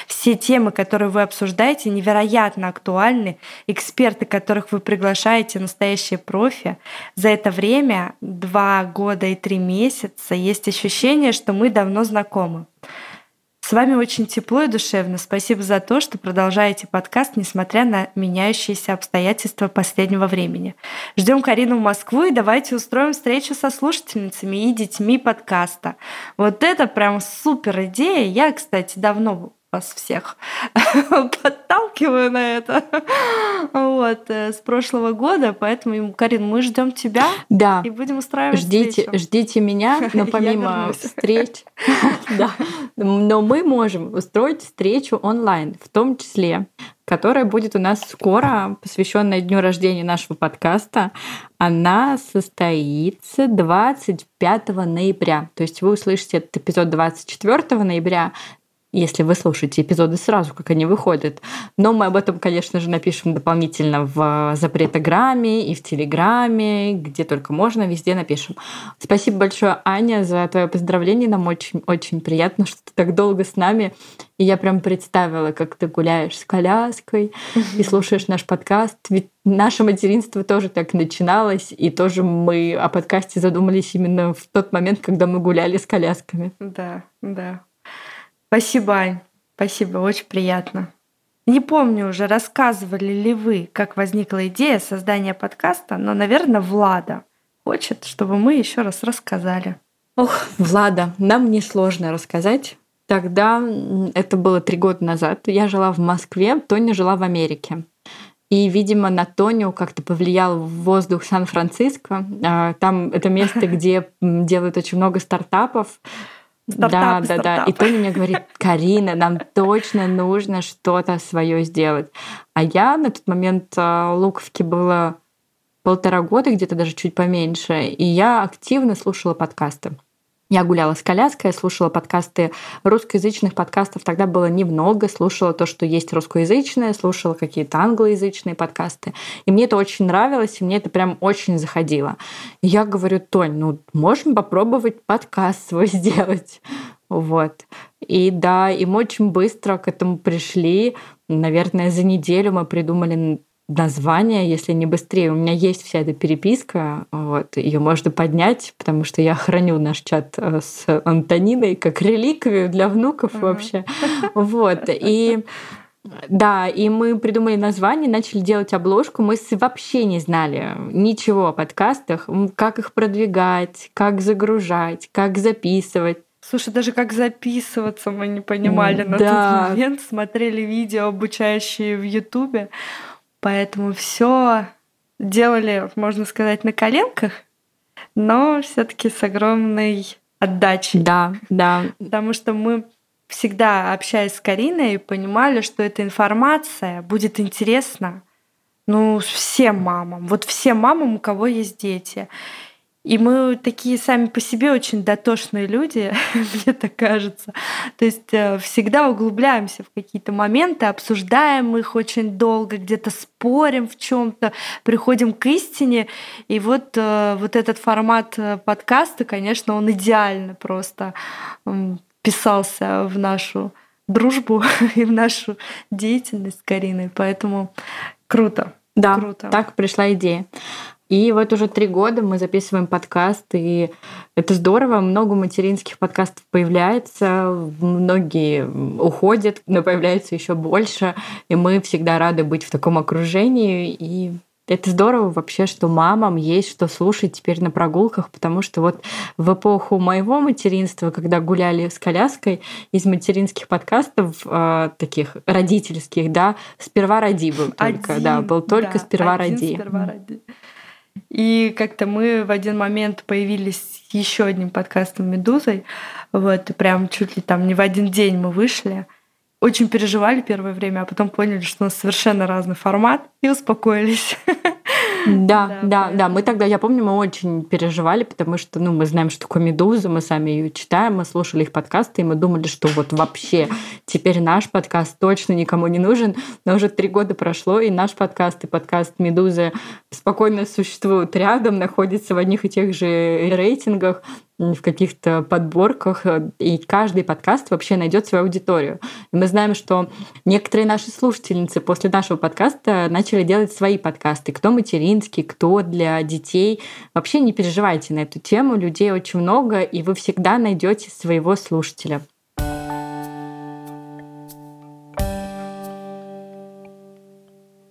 Speaker 1: Все темы, которые вы обсуждаете, невероятно актуальны. Эксперты, которых вы приглашаете, настоящие профи. За это время, два года и три месяца, есть ощущение, что мы давно знакомы. С вами очень тепло и душевно. Спасибо за то, что продолжаете подкаст, несмотря на меняющиеся обстоятельства последнего времени. Ждем Карину в Москву и давайте устроим встречу со слушательницами и детьми подкаста. Вот это прям супер идея. Я, кстати, давно вас всех [LAUGHS] подталкиваю на это вот, э, с прошлого года. Поэтому, Карин, мы ждем тебя
Speaker 2: да.
Speaker 1: и будем устраивать
Speaker 2: ждите,
Speaker 1: встречу.
Speaker 2: Ждите меня, [LAUGHS] но помимо встреч, [LAUGHS] да, но мы можем устроить встречу онлайн, в том числе которая будет у нас скоро, посвященная дню рождения нашего подкаста. Она состоится 25 ноября. То есть вы услышите этот эпизод 24 ноября, если вы слушаете эпизоды сразу, как они выходят. Но мы об этом, конечно же, напишем дополнительно в запретограмме и в Телеграме, где только можно, везде напишем. Спасибо большое, Аня, за твое поздравление. Нам очень-очень приятно, что ты так долго с нами. И я прям представила, как ты гуляешь с коляской и слушаешь наш подкаст. Ведь наше материнство тоже так начиналось, и тоже мы о подкасте задумались именно в тот момент, когда мы гуляли с колясками.
Speaker 1: Да, да. Спасибо, Ань. Спасибо, очень приятно. Не помню уже, рассказывали ли вы, как возникла идея создания подкаста, но, наверное, Влада хочет, чтобы мы еще раз рассказали.
Speaker 2: Ох, Влада, нам несложно рассказать. Тогда, это было три года назад, я жила в Москве, Тоня жила в Америке. И, видимо, на Тоню как-то повлиял воздух Сан-Франциско. А, там это место, где делают очень много стартапов,
Speaker 1: Стартап,
Speaker 2: да, да, да. И Тоня мне говорит, [LAUGHS] Карина, нам точно нужно что-то свое сделать. А я на тот момент а, Луковке было полтора года, где-то даже чуть поменьше, и я активно слушала подкасты. Я гуляла с коляской, слушала подкасты русскоязычных подкастов. Тогда было немного. Слушала то, что есть русскоязычное, слушала какие-то англоязычные подкасты. И мне это очень нравилось, и мне это прям очень заходило. И я говорю, Тонь, ну можем попробовать подкаст свой [LAUGHS] сделать. Вот. И да, и мы очень быстро к этому пришли. Наверное, за неделю мы придумали название, если не быстрее. У меня есть вся эта переписка, вот, ее можно поднять, потому что я храню наш чат э, с Антониной как реликвию для внуков uh-huh. вообще. Вот, и да, и мы придумали название, начали делать обложку. Мы вообще не знали ничего о подкастах, как их продвигать, как загружать, как записывать.
Speaker 1: Слушай, даже как записываться мы не понимали на да. тот момент. Смотрели видео, обучающие в Ютубе. Поэтому все делали, можно сказать, на коленках, но все-таки с огромной отдачей.
Speaker 2: Да, да.
Speaker 1: Потому что мы всегда, общаясь с Кариной, понимали, что эта информация будет интересна ну, всем мамам. Вот всем мамам, у кого есть дети. И мы такие сами по себе очень дотошные люди, [LAUGHS] мне так кажется. То есть э, всегда углубляемся в какие-то моменты, обсуждаем их очень долго, где-то спорим в чем-то, приходим к истине. И вот, э, вот этот формат э, подкаста, конечно, он идеально просто писался в нашу дружбу [LAUGHS] и в нашу деятельность с Кариной. Поэтому круто.
Speaker 2: Да,
Speaker 1: круто.
Speaker 2: так пришла идея. И вот уже три года мы записываем подкаст, и это здорово. Много материнских подкастов появляется, многие уходят, но появляется еще больше. И мы всегда рады быть в таком окружении. И это здорово вообще, что мамам есть что слушать теперь на прогулках, потому что вот в эпоху моего материнства, когда гуляли с коляской, из материнских подкастов э, таких родительских, да, сперва роди был только,
Speaker 1: один,
Speaker 2: да, был только
Speaker 1: да,
Speaker 2: сперва
Speaker 1: один
Speaker 2: роди.
Speaker 1: Сперва роди. И как-то мы в один момент появились еще одним подкастом «Медузой». Вот, и прям чуть ли там не в один день мы вышли. Очень переживали первое время, а потом поняли, что у нас совершенно разный формат и успокоились. [LAUGHS] [LAUGHS]
Speaker 2: Да, да, да, Мы тогда, я помню, мы очень переживали, потому что, ну, мы знаем, что такое Медуза, мы сами ее читаем, мы слушали их подкасты, и мы думали, что вот вообще теперь наш подкаст точно никому не нужен. Но уже три года прошло, и наш подкаст, и подкаст Медузы спокойно существуют рядом, находятся в одних и тех же рейтингах в каких-то подборках, э, и каждый подкаст вообще найдет свою аудиторию. И мы знаем, что некоторые наши слушательницы после нашего подкаста начали делать свои подкасты. Кто материнский, кто для детей. Вообще не переживайте на эту тему, людей очень много, и вы всегда найдете своего слушателя.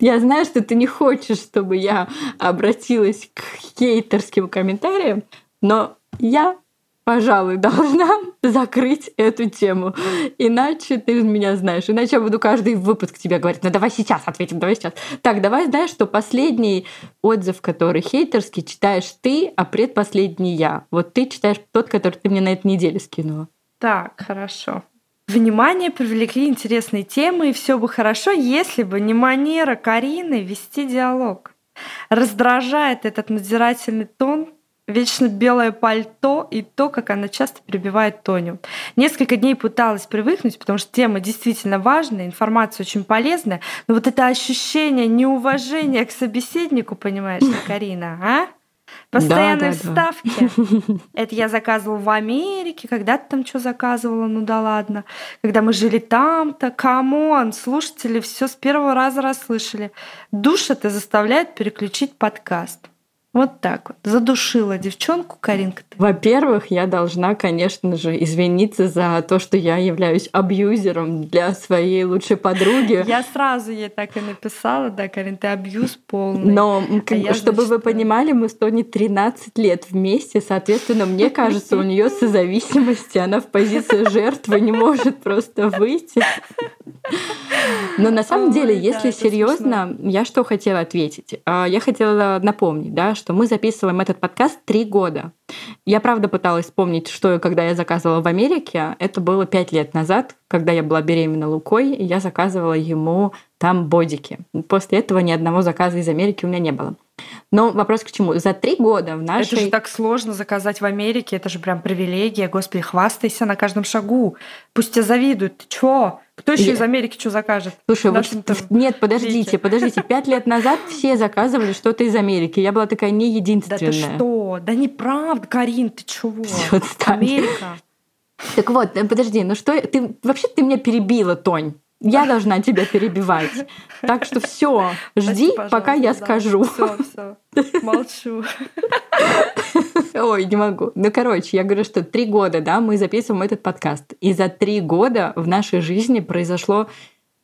Speaker 2: Я знаю, что ты не хочешь, чтобы я обратилась к хейтерским комментариям, но я, пожалуй, [LAUGHS] должна закрыть эту тему. Иначе ты меня знаешь. Иначе я буду каждый выпуск тебе говорить, ну давай сейчас ответим, давай сейчас. Так, давай знаешь, что последний отзыв, который хейтерский, читаешь ты, а предпоследний я. Вот ты читаешь тот, который ты мне на этой неделе скинула.
Speaker 1: Так, хорошо. Внимание привлекли интересные темы, и все бы хорошо, если бы не манера Карины вести диалог. Раздражает этот надзирательный тон, вечно белое пальто и то, как она часто перебивает Тоню. Несколько дней пыталась привыкнуть, потому что тема действительно важная, информация очень полезная, но вот это ощущение неуважения к собеседнику, понимаешь, Карина, а? Постоянные да, да, вставки. Да. Это я заказывала в Америке, когда ты там что заказывала, ну да ладно. Когда мы жили там-то, come on, слушатели все с первого раза расслышали. Душ это заставляет переключить подкаст. Вот так вот. Задушила девчонку Каринка.
Speaker 2: Во-первых, я должна, конечно же, извиниться за то, что я являюсь абьюзером для своей лучшей подруги.
Speaker 1: Я сразу ей так и написала, да, Карин, ты абьюз полный.
Speaker 2: Но, а чтобы значит, вы понимали, мы с Тони 13 лет вместе, соответственно, мне кажется, у нее созависимость, она в позиции жертвы не может просто выйти. Но на самом деле, если серьезно, я что хотела ответить? А, я хотела напомнить, да, что мы записываем этот подкаст три года. Я правда пыталась вспомнить, что и когда я заказывала в Америке. Это было пять лет назад, когда я была беременна Лукой, и я заказывала ему там бодики. После этого ни одного заказа из Америки у меня не было. Но вопрос к чему? За три года в нашей...
Speaker 1: Это же так сложно заказать в Америке, это же прям привилегия. Господи, хвастайся на каждом шагу. Пусть тебя завидуют. Ты чё? Кто еще из Америки что закажет?
Speaker 2: Слушай, вот, [LAUGHS] нет, подождите, веке. подождите. Пять лет назад все заказывали что-то из Америки. Я была такая не единственная. Да ты
Speaker 1: что? Да неправда, Карин, ты чего? [LAUGHS] Америка.
Speaker 2: Так вот, э, подожди, ну что ты вообще ты меня перебила, Тонь. Я должна тебя перебивать. Так что все, жди, Прости, пока я да. скажу.
Speaker 1: Все, все. Молчу.
Speaker 2: Ой, не могу. Ну, короче, я говорю, что три года, да, мы записываем этот подкаст. И за три года в нашей жизни произошло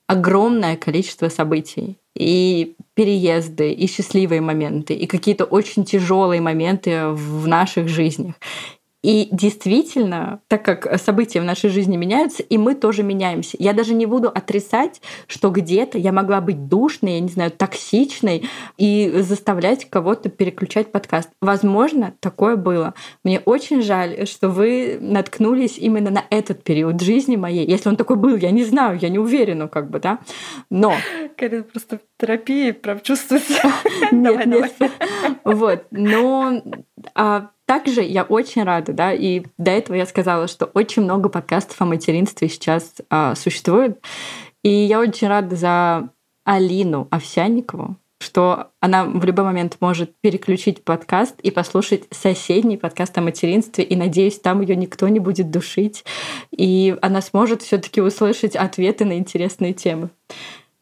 Speaker 2: огромное количество событий. И переезды, и счастливые моменты, и какие-то очень тяжелые моменты в наших жизнях. И действительно, так как события в нашей жизни меняются, и мы тоже меняемся. Я даже не буду отрицать, что где-то я могла быть душной, я не знаю, токсичной и заставлять кого-то переключать подкаст. Возможно, такое было. Мне очень жаль, что вы наткнулись именно на этот период жизни моей. Если он такой был, я не знаю, я не уверена, как бы, да. Но...
Speaker 1: Карин просто терапии прям чувствуется. [LAUGHS]
Speaker 2: Нет, нет. Вот. Но а также я очень рада, да, и до этого я сказала, что очень много подкастов о материнстве сейчас а, существует. И я очень рада за Алину Овсянникову, что она в любой момент может переключить подкаст и послушать соседний подкаст о материнстве, и надеюсь, там ее никто не будет душить, и она сможет все-таки услышать ответы на интересные темы.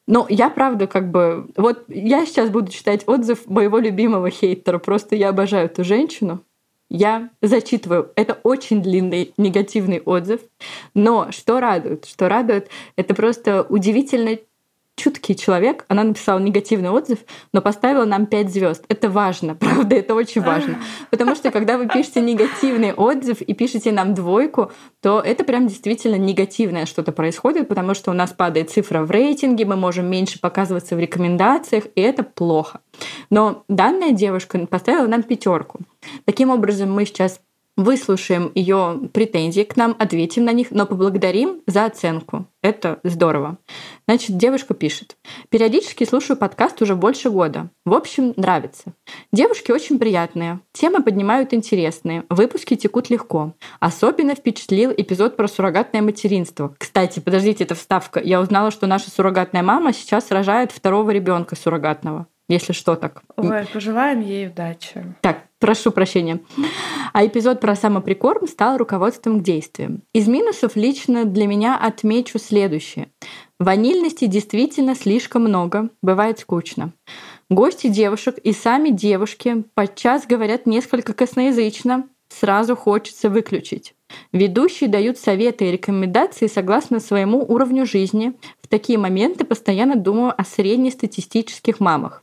Speaker 2: Но я правда как бы... Вот я сейчас буду читать отзыв моего любимого хейтера. Просто я обожаю эту женщину я зачитываю. Это очень длинный негативный отзыв. Но что радует? Что радует, это просто удивительно чуткий человек. Она написала негативный отзыв, но поставила нам 5 звезд. Это важно, [LAUGHS] правда, это очень важно. [LAUGHS] Потому что когда вы пишете негативный отзыв и пишете нам двойку, то это прям действительно негативное что-то происходит, потому что у нас падает цифра в рейтинге, мы можем меньше показываться в рекомендациях, и это плохо. Но данная девушка поставила нам пятерку. Таким образом, мы сейчас выслушаем ее претензии к нам, ответим на них, но поблагодарим за оценку. Это здорово. Значит, девушка пишет. Периодически слушаю подкаст уже больше года. В общем, нравится. Девушки очень приятные. Темы поднимают интересные. Выпуски текут легко. Особенно впечатлил эпизод про суррогатное материнство. Кстати, подождите, это вставка. Я узнала, что наша суррогатная мама сейчас рожает второго ребенка суррогатного если что так.
Speaker 1: Ой, пожелаем ей удачи.
Speaker 2: Так, прошу прощения. А эпизод про самоприкорм стал руководством к действиям. Из минусов лично для меня отмечу следующее. Ванильности действительно слишком много, бывает скучно. Гости девушек и сами девушки подчас говорят несколько косноязычно, сразу хочется выключить. Ведущие дают советы и рекомендации согласно своему уровню жизни. В такие моменты постоянно думаю о среднестатистических мамах.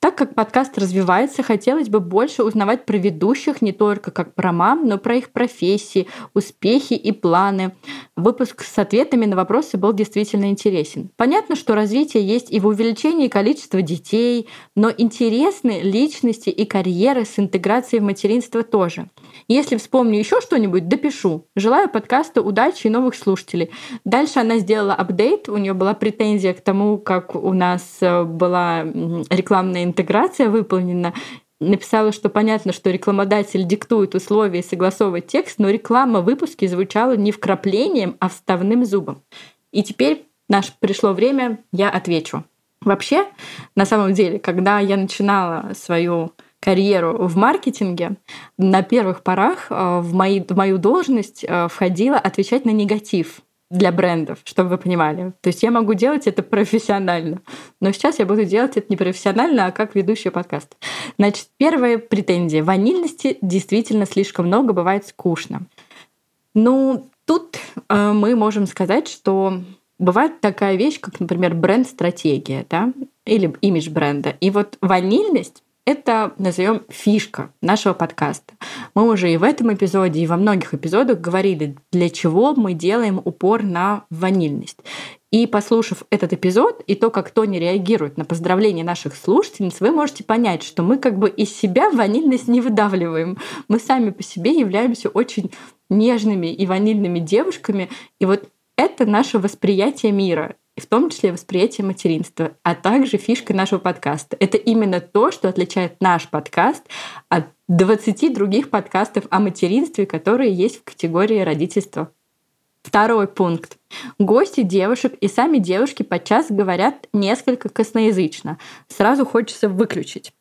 Speaker 2: Так как подкаст развивается, хотелось бы больше узнавать про ведущих не только как про мам, но про их профессии, успехи и планы. Выпуск с ответами на вопросы был действительно интересен. Понятно, что развитие есть и в увеличении количества детей, но интересны личности и карьеры с интеграцией в материнство тоже. Если вспомню еще что-нибудь, допишу. Желаю подкаста удачи и новых слушателей. Дальше она сделала апдейт, у нее была претензия к тому, как у нас э, была рекламная интеграция выполнена. Написала, что понятно, что рекламодатель диктует условия и согласовывает текст, но реклама в выпуске звучала не вкраплением, а вставным зубом. И теперь наше пришло время, я отвечу. Вообще, на самом деле, когда я начинала свою карьеру в маркетинге, на первых порах э, в, мои, в мою должность э, входило отвечать на негатив для брендов, чтобы вы понимали. То есть я могу делать это профессионально. Но сейчас я буду делать это не профессионально, а как ведущий подкаст. Значит, первая претензия. Ванильности действительно слишком много, бывает скучно. Ну, тут э, мы можем сказать, что бывает такая вещь, как, например, бренд-стратегия, да, или имидж бренда. И вот ванильность это, назовем, фишка нашего подкаста. Мы уже и в этом эпизоде, и во многих эпизодах говорили, для чего мы делаем упор на ванильность. И послушав этот эпизод и то, как Тони реагирует на поздравления наших слушательниц, вы можете понять, что мы как бы из себя ванильность не выдавливаем. Мы сами по себе являемся очень нежными и ванильными девушками. И вот это наше восприятие мира и в том числе восприятие материнства, а также фишка нашего подкаста. Это именно то, что отличает наш подкаст от 20 других подкастов о материнстве, которые есть в категории родительства. Второй пункт. Гости девушек и сами девушки подчас говорят несколько косноязычно. Сразу хочется выключить.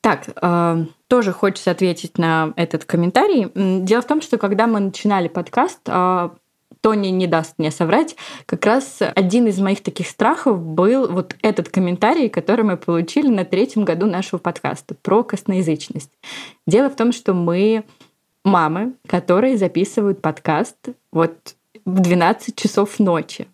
Speaker 2: Так, э, тоже хочется ответить на этот комментарий. Дело в том, что когда мы начинали подкаст, э, Тони не даст мне соврать, как раз один из моих таких страхов был вот этот комментарий, который мы получили на третьем году нашего подкаста про косноязычность. Дело в том, что мы мамы, которые записывают подкаст вот в 12 часов ночи.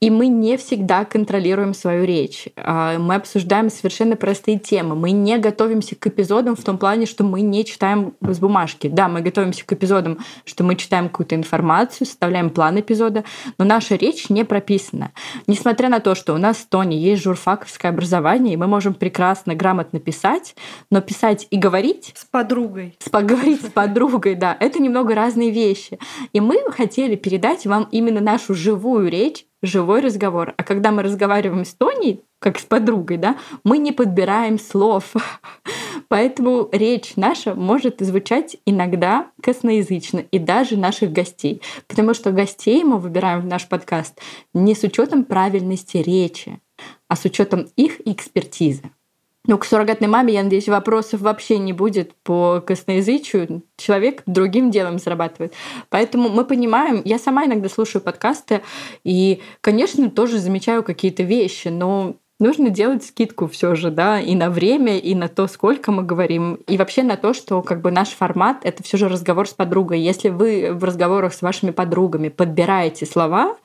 Speaker 2: И мы не всегда контролируем свою речь. А, мы обсуждаем совершенно простые темы. Мы не готовимся к эпизодам в том плане, что мы не читаем с бумажки. Да, мы готовимся к эпизодам, что мы читаем какую-то информацию, составляем план эпизода, но наша речь не прописана. Несмотря на то, что у нас в Тоне есть журфаковское образование, и мы можем прекрасно, грамотно писать, но писать и говорить...
Speaker 1: С подругой.
Speaker 2: С поговорить с подругой, да. Это немного разные вещи. И мы хотели передать вам именно нашу живую речь, живой разговор. А когда мы разговариваем с Тоней, как с подругой, да, мы не подбираем слов. [LAUGHS] Поэтому речь наша может звучать иногда косноязычно, и даже наших гостей. Потому что гостей мы выбираем в наш подкаст не с учетом правильности речи, а с учетом их экспертизы. Ну, к суррогатной маме, я надеюсь, вопросов вообще не будет по косноязычию. Человек другим делом зарабатывает. Поэтому мы понимаем, я сама иногда слушаю подкасты, и, конечно, тоже замечаю какие-то вещи, но нужно делать скидку все же, да, и на время, и на то, сколько мы говорим, и вообще на то, что как бы наш формат — это все же разговор с подругой. Если вы в разговорах с вашими подругами подбираете слова,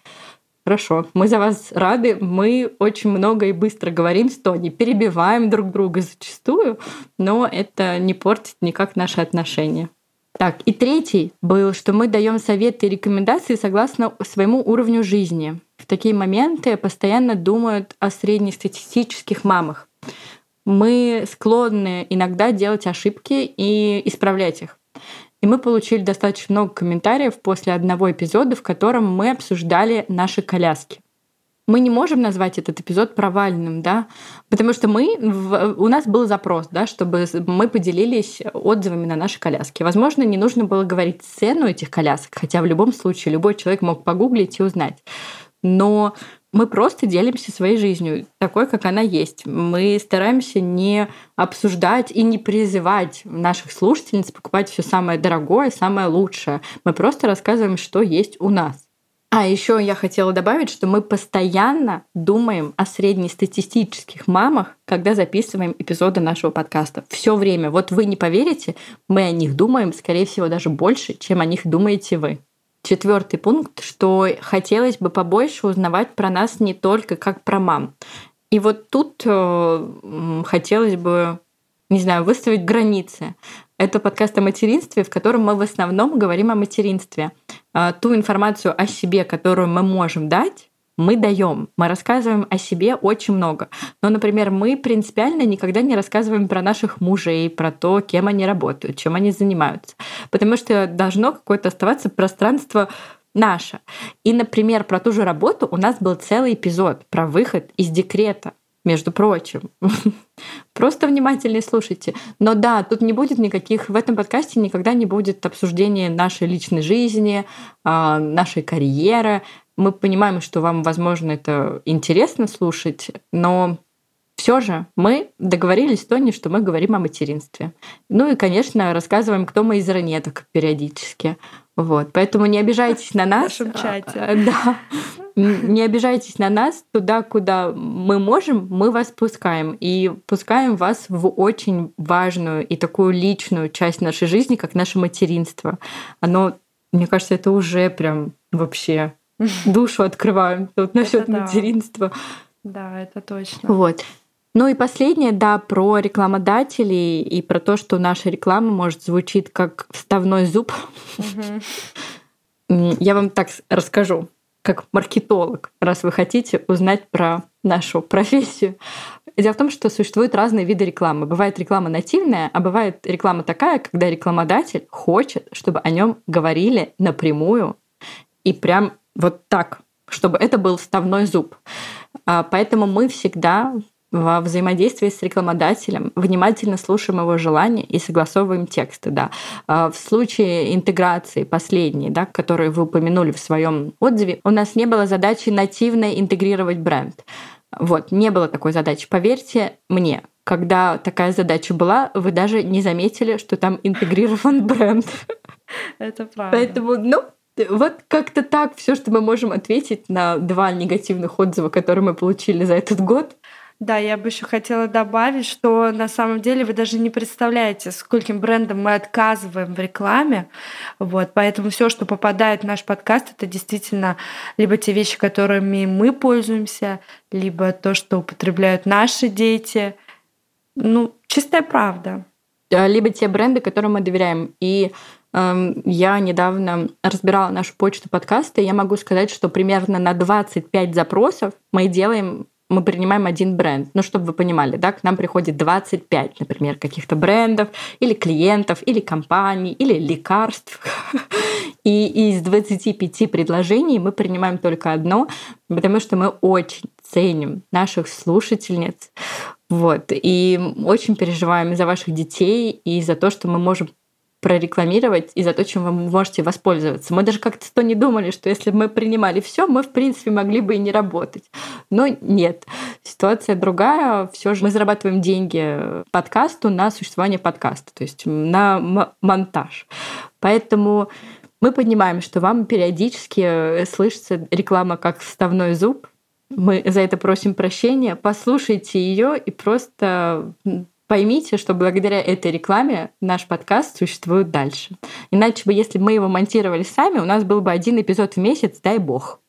Speaker 2: Хорошо, мы за вас рады. Мы очень много и быстро говорим с Тони, перебиваем друг друга зачастую, но это не портит никак наши отношения. Так, и третий был, что мы даем советы и рекомендации согласно своему уровню жизни. В такие моменты постоянно думают о среднестатистических мамах. Мы склонны иногда делать ошибки и исправлять их. И мы получили достаточно много комментариев после одного эпизода, в котором мы обсуждали наши коляски мы не можем назвать этот эпизод провальным, да, потому что мы, у нас был запрос, да, чтобы мы поделились отзывами на наши коляски. Возможно, не нужно было говорить цену этих колясок, хотя в любом случае любой человек мог погуглить и узнать. Но мы просто делимся своей жизнью, такой, как она есть. Мы стараемся не обсуждать и не призывать наших слушательниц покупать все самое дорогое, самое лучшее. Мы просто рассказываем, что есть у нас. А еще я хотела добавить, что мы постоянно думаем о среднестатистических мамах, когда записываем эпизоды нашего подкаста. Все время. Вот вы не поверите, мы о них думаем, скорее всего, даже больше, чем о них думаете вы. Четвертый пункт, что хотелось бы побольше узнавать про нас не только как про мам. И вот тут э, хотелось бы, не знаю, выставить границы. Это подкаст о материнстве, в котором мы в основном говорим о материнстве. А, ту информацию о себе, которую мы можем дать, мы даем, мы рассказываем о себе очень много. Но, например, мы принципиально никогда не рассказываем про наших мужей, про то, кем они работают, чем они занимаются. Потому что должно какое-то оставаться пространство наше. И, например, про ту же работу у нас был целый эпизод про выход из декрета между прочим. [LAUGHS] Просто внимательнее слушайте. Но да, тут не будет никаких, в этом подкасте никогда не будет обсуждения нашей личной жизни, а, нашей карьеры. Мы понимаем, что вам, возможно, это интересно слушать, но все же мы договорились с Тони, что мы говорим о материнстве. Ну и, конечно, рассказываем, кто мы из ранеток периодически. Вот, поэтому не обижайтесь на нас.
Speaker 1: В нашем чате.
Speaker 2: А, да. Не обижайтесь на нас. Туда, куда мы можем, мы вас пускаем. И пускаем вас в очень важную и такую личную часть нашей жизни, как наше материнство. Оно, мне кажется, это уже прям вообще [LAUGHS] душу открываем тут насчет материнства.
Speaker 1: Да, это точно.
Speaker 2: Вот. Ну и последнее, да, про рекламодателей и про то, что наша реклама может звучит как вставной зуб. Я вам так расскажу, как маркетолог, раз вы хотите узнать про нашу профессию. Дело в том, что существуют разные виды рекламы. Бывает реклама нативная, а бывает реклама такая, когда рекламодатель хочет, чтобы о нем говорили напрямую и прям вот так, чтобы это был вставной зуб. А поэтому мы всегда во взаимодействии с рекламодателем, внимательно слушаем его желания и согласовываем тексты. Да. А в случае интеграции последней, да, которую вы упомянули в своем отзыве, у нас не было задачи нативно интегрировать бренд. Вот, не было такой задачи. Поверьте мне, когда такая задача была, вы даже не заметили, что там интегрирован [LAUGHS] бренд.
Speaker 1: Это правда.
Speaker 2: Поэтому, ну, вот как-то так все, что мы можем ответить на два негативных отзыва, которые мы получили за этот год.
Speaker 1: Да, я бы еще хотела добавить, что на самом деле вы даже не представляете, скольким брендам мы отказываем в рекламе. Вот, поэтому все, что попадает в наш подкаст, это действительно либо те вещи, которыми мы пользуемся, либо то, что употребляют наши дети. Ну, чистая правда.
Speaker 2: Либо те бренды, которым мы доверяем. И я недавно разбирала нашу почту подкаста, и я могу сказать, что примерно на 25 запросов мы делаем мы принимаем один бренд. Ну, чтобы вы понимали, да, к нам приходит 25, например, каких-то брендов, или клиентов, или компаний, или лекарств. [LAUGHS] И из 25 предложений мы принимаем только одно, потому что мы очень ценим наших слушательниц. Вот. И очень переживаем за ваших детей и за то, что мы можем прорекламировать и за то, чем вы можете воспользоваться. Мы даже как-то то не думали, что если бы мы принимали все, мы, в принципе, могли бы и не работать. Но нет. Ситуация другая. Все же мы зарабатываем деньги подкасту на существование подкаста, то есть на монтаж. Поэтому мы понимаем, что вам периодически слышится реклама как вставной зуб. Мы за это просим прощения. Послушайте ее и просто поймите, что благодаря этой рекламе наш подкаст существует дальше. Иначе бы, если бы мы его монтировали сами, у нас был бы один эпизод в месяц, дай бог.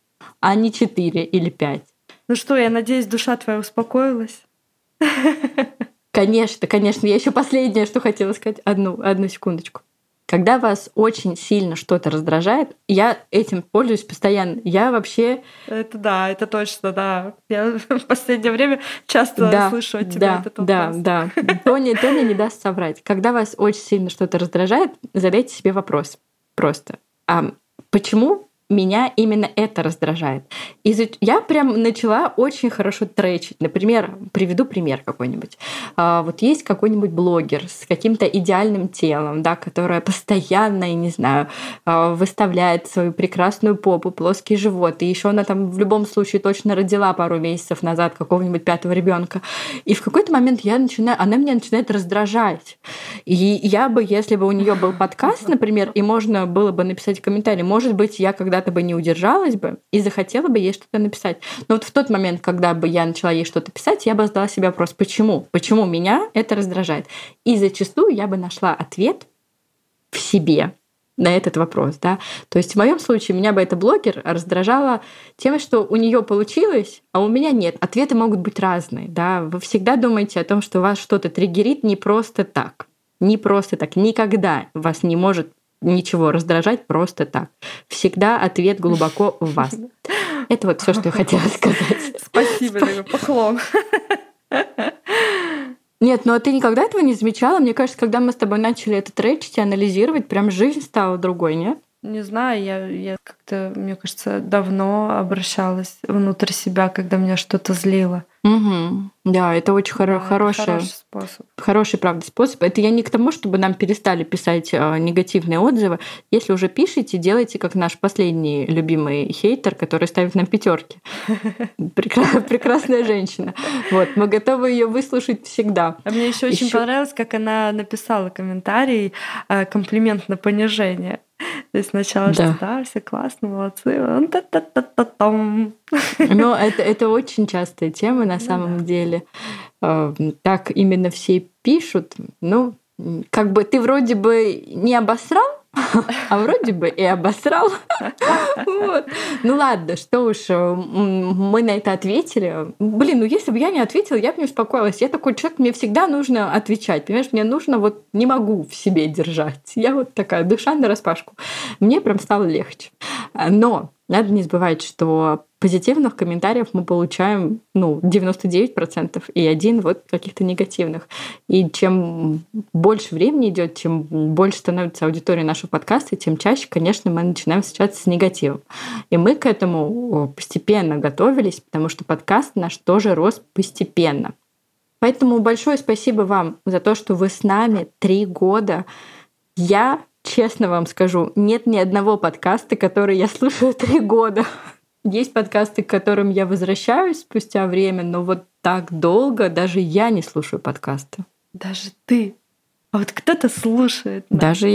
Speaker 2: а не четыре или пять.
Speaker 1: Ну что, я надеюсь, душа твоя успокоилась?
Speaker 2: Конечно, конечно. Я еще последнее, что хотела сказать. Одну, одну секундочку. Когда вас очень сильно что-то раздражает, я этим пользуюсь постоянно. Я вообще...
Speaker 1: Это да, это точно, да. Я [LAUGHS] в последнее время часто
Speaker 2: да,
Speaker 1: слышу от тебя
Speaker 2: да,
Speaker 1: этот вопрос.
Speaker 2: Да, да. Тоня, Тоня не даст соврать. Когда вас очень сильно что-то раздражает, задайте себе вопрос просто. А почему меня именно это раздражает. И я прям начала очень хорошо тречить. Например, приведу пример какой-нибудь. А, вот есть какой-нибудь блогер с каким-то идеальным телом, да, которая постоянно, я не знаю, а, выставляет свою прекрасную попу, плоский живот. И еще она там в любом случае точно родила пару месяцев назад какого-нибудь пятого ребенка. И в какой-то момент я начинаю, она меня начинает раздражать. И я бы, если бы у нее был подкаст, например, и можно было бы написать комментарий, может быть, я когда когда-то бы не удержалась бы и захотела бы ей что-то написать. Но вот в тот момент, когда бы я начала ей что-то писать, я бы задала себе вопрос, почему? Почему меня это раздражает? И зачастую я бы нашла ответ в себе на этот вопрос, да. То есть в моем случае меня бы эта блогер раздражала тем, что у нее получилось, а у меня нет. Ответы могут быть разные, да. Вы всегда думаете о том, что вас что-то триггерит не просто так. Не просто так. Никогда вас не может ничего раздражать просто так. Всегда ответ глубоко в вас. Это вот все, что я хотела сказать.
Speaker 1: Спасибо, дорогой поклон.
Speaker 2: Нет, ну а ты никогда этого не замечала? Мне кажется, когда мы с тобой начали это тречить и анализировать, прям жизнь стала другой, нет?
Speaker 1: Не знаю, я, я как-то, мне кажется, давно обращалась внутрь себя, когда меня что-то злило.
Speaker 2: Угу. Да, это очень хоро- да, хороший,
Speaker 1: хороший способ.
Speaker 2: Хороший, правда, способ. Это я не к тому, чтобы нам перестали писать э, негативные отзывы. Если уже пишете, делайте как наш последний любимый хейтер, который ставит нам пятерки. [LAUGHS] Прекрасная женщина. Вот, мы готовы ее выслушать всегда.
Speaker 1: А мне еще очень понравилось, как она написала комментарий, э, комплимент на понижение. [LAUGHS] То есть сначала, да. что да, все классно, молодцы.
Speaker 2: Ну, это, это очень частая тема на ну, самом да. деле. Э, так именно все пишут. Ну, как бы ты вроде бы не обосрал, а вроде бы и обосрал. Ну ладно, что уж, э, мы на это ответили. Блин, ну если бы я не ответила, я бы не успокоилась. Я такой человек, мне всегда нужно отвечать. Понимаешь, мне нужно вот не могу в себе держать. Я вот такая душа на распашку. Мне прям стало легче. Но надо не забывать, что позитивных комментариев мы получаем ну, 99% и один вот каких-то негативных. И чем больше времени идет, чем больше становится аудитория нашего подкаста, тем чаще, конечно, мы начинаем встречаться с негативом. И мы к этому постепенно готовились, потому что подкаст наш тоже рос постепенно. Поэтому большое спасибо вам за то, что вы с нами три года. Я честно вам скажу, нет ни одного подкаста, который я слушаю три года. Есть подкасты, к которым я возвращаюсь спустя время, но вот так долго даже я не слушаю подкасты.
Speaker 1: Даже ты. А вот кто-то слушает.
Speaker 2: Нас. Даже